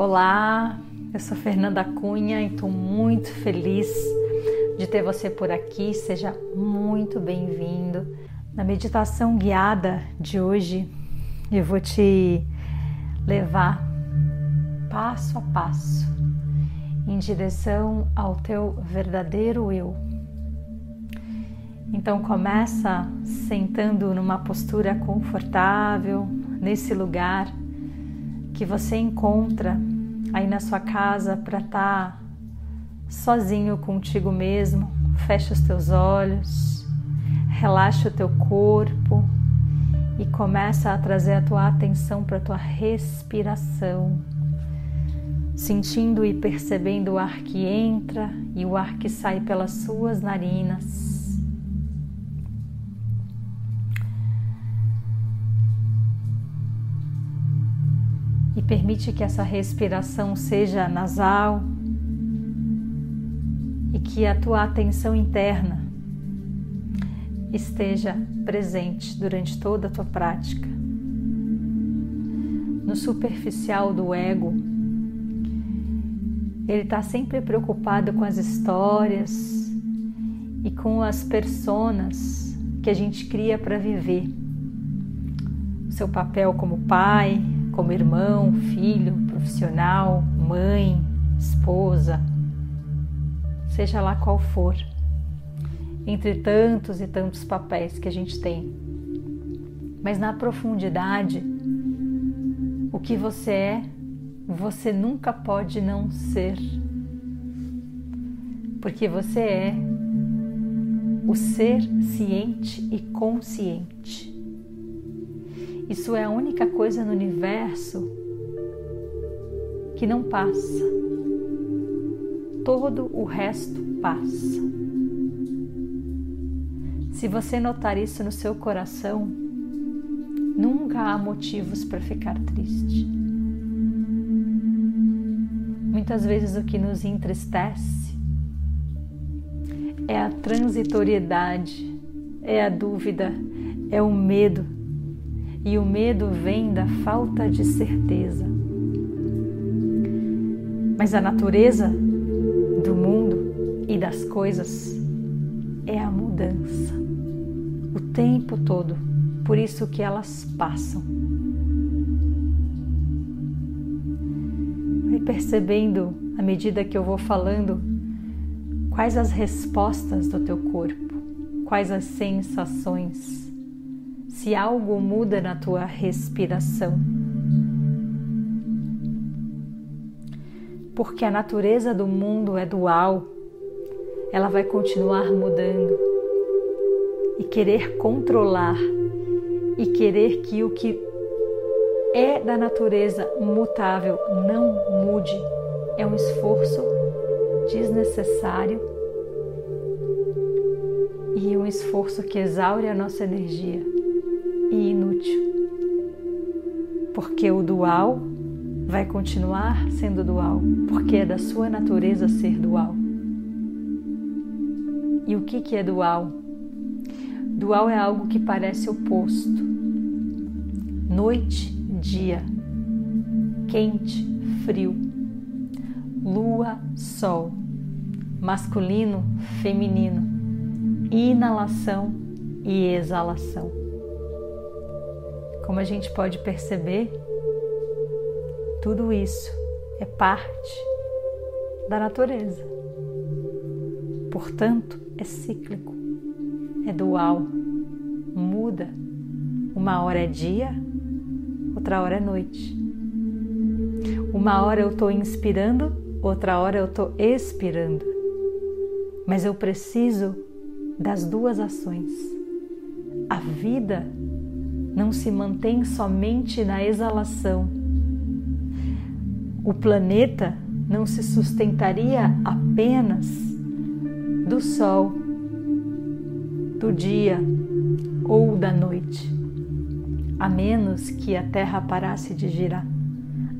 Olá, eu sou Fernanda Cunha e estou muito feliz de ter você por aqui. Seja muito bem-vindo. Na meditação guiada de hoje, eu vou te levar passo a passo em direção ao teu verdadeiro eu. Então começa sentando numa postura confortável, nesse lugar que você encontra aí na sua casa para estar tá sozinho contigo mesmo. Fecha os teus olhos, relaxa o teu corpo e começa a trazer a tua atenção para a tua respiração, sentindo e percebendo o ar que entra e o ar que sai pelas suas narinas. Permite que essa respiração seja nasal e que a tua atenção interna esteja presente durante toda a tua prática. No superficial do ego, ele está sempre preocupado com as histórias e com as personas que a gente cria para viver. O seu papel como pai, como irmão, filho, profissional, mãe, esposa, seja lá qual for, entre tantos e tantos papéis que a gente tem. Mas na profundidade, o que você é, você nunca pode não ser. Porque você é o ser ciente e consciente. Isso é a única coisa no universo que não passa. Todo o resto passa. Se você notar isso no seu coração, nunca há motivos para ficar triste. Muitas vezes o que nos entristece é a transitoriedade, é a dúvida, é o medo e o medo vem da falta de certeza. Mas a natureza do mundo e das coisas é a mudança o tempo todo, por isso que elas passam. Vai percebendo à medida que eu vou falando quais as respostas do teu corpo, quais as sensações se algo muda na tua respiração. Porque a natureza do mundo é dual, ela vai continuar mudando. E querer controlar e querer que o que é da natureza mutável não mude é um esforço desnecessário e um esforço que exaure a nossa energia e inútil. Porque o dual vai continuar sendo dual, porque é da sua natureza ser dual. E o que, que é dual? Dual é algo que parece oposto. Noite, dia. Quente, frio. Lua, sol. Masculino, feminino. Inalação e exalação. Como a gente pode perceber, tudo isso é parte da natureza. Portanto, é cíclico, é dual, muda. Uma hora é dia, outra hora é noite. Uma hora eu estou inspirando, outra hora eu estou expirando. Mas eu preciso das duas ações. A vida não se mantém somente na exalação. O planeta não se sustentaria apenas do sol, do dia ou da noite, a menos que a Terra parasse de girar,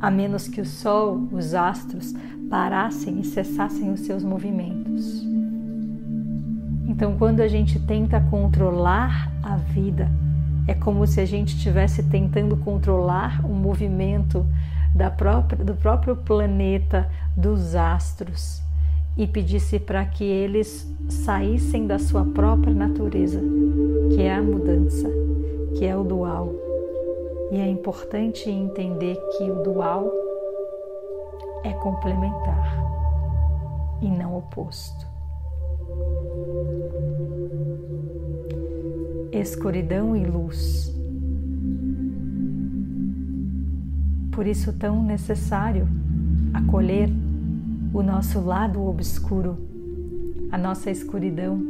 a menos que o sol, os astros parassem e cessassem os seus movimentos. Então, quando a gente tenta controlar a vida, é como se a gente estivesse tentando controlar o movimento própria, do próprio planeta, dos astros, e pedisse para que eles saíssem da sua própria natureza, que é a mudança, que é o dual. E é importante entender que o dual é complementar e não oposto. Escuridão e luz. Por isso, tão necessário acolher o nosso lado obscuro, a nossa escuridão,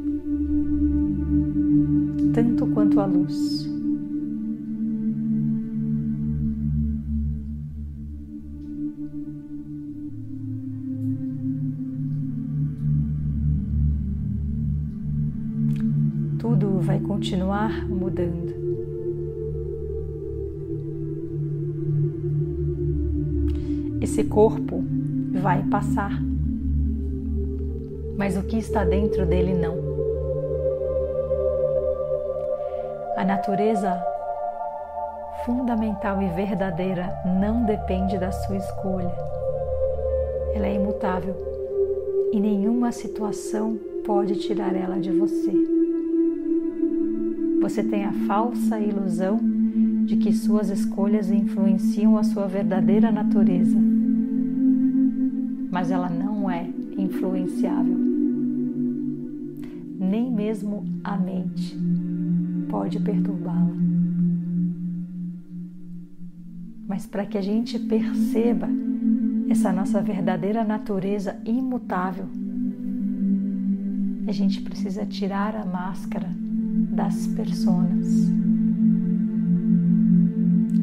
tanto quanto a luz. Mudando. Esse corpo vai passar, mas o que está dentro dele não. A natureza fundamental e verdadeira não depende da sua escolha. Ela é imutável e nenhuma situação pode tirar ela de você. Você tem a falsa ilusão de que suas escolhas influenciam a sua verdadeira natureza mas ela não é influenciável. Nem mesmo a mente pode perturbá-la. Mas para que a gente perceba essa nossa verdadeira natureza imutável, a gente precisa tirar a máscara das personas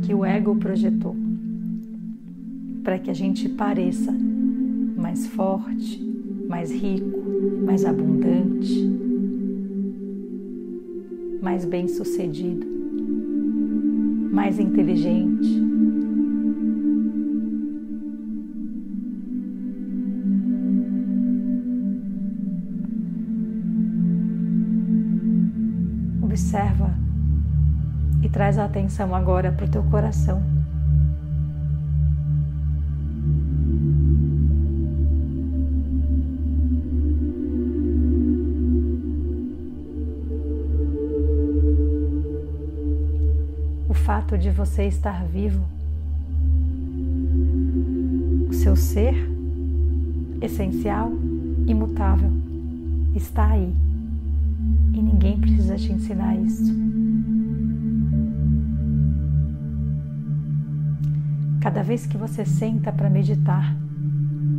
que o ego projetou, para que a gente pareça mais forte, mais rico, mais abundante, mais bem-sucedido, mais inteligente. Traz a atenção agora para o teu coração. fato de você estar vivo, o seu ser essencial, imutável, está aí e ninguém precisa te ensinar isso. Cada vez que você senta para meditar,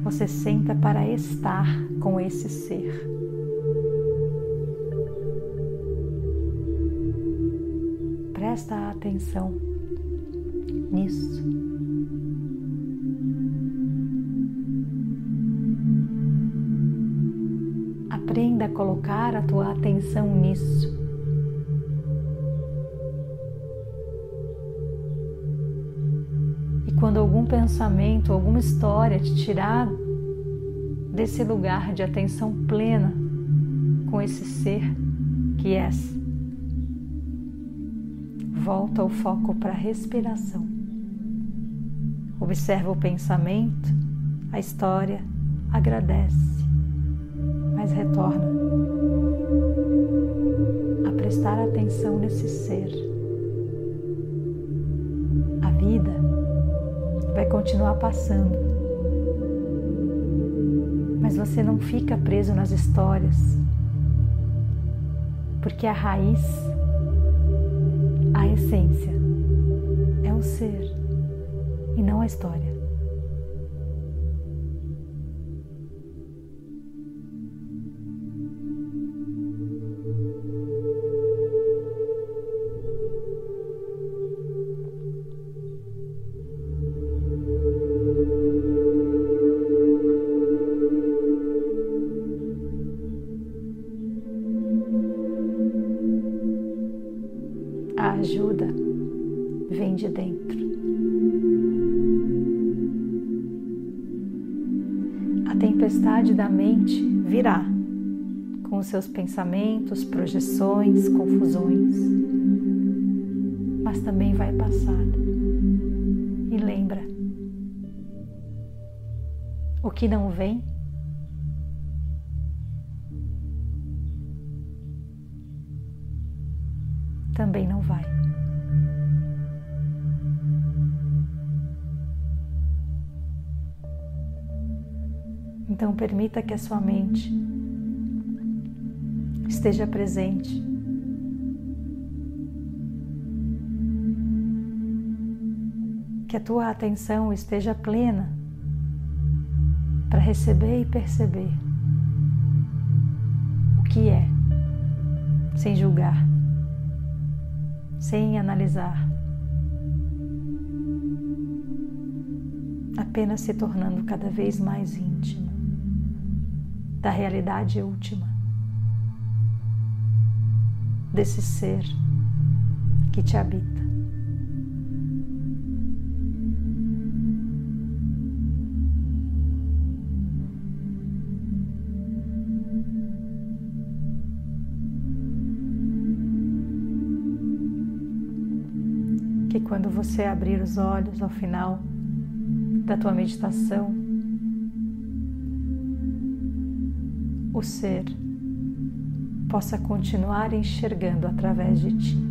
você senta para estar com esse ser. Presta atenção nisso. Aprenda a colocar a tua atenção nisso. Quando algum pensamento, alguma história te tirar desse lugar de atenção plena com esse ser que és, volta o foco para a respiração. Observa o pensamento, a história, agradece, mas retorna a prestar atenção nesse ser. A vida vai continuar passando, mas você não fica preso nas histórias, porque a raiz a essência é o ser e não a história. De dentro. A tempestade da mente virá com os seus pensamentos, projeções, confusões, mas também vai passar. E lembra, o que não vem também não vai. Então, permita que a sua mente esteja presente. Que a tua atenção esteja plena para receber e perceber o que é, sem julgar sem analisar, apenas se tornando cada vez mais íntimo da realidade última, desse ser que te habita. quando você abrir os olhos ao final da tua meditação, o ser possa continuar enxergando através de ti.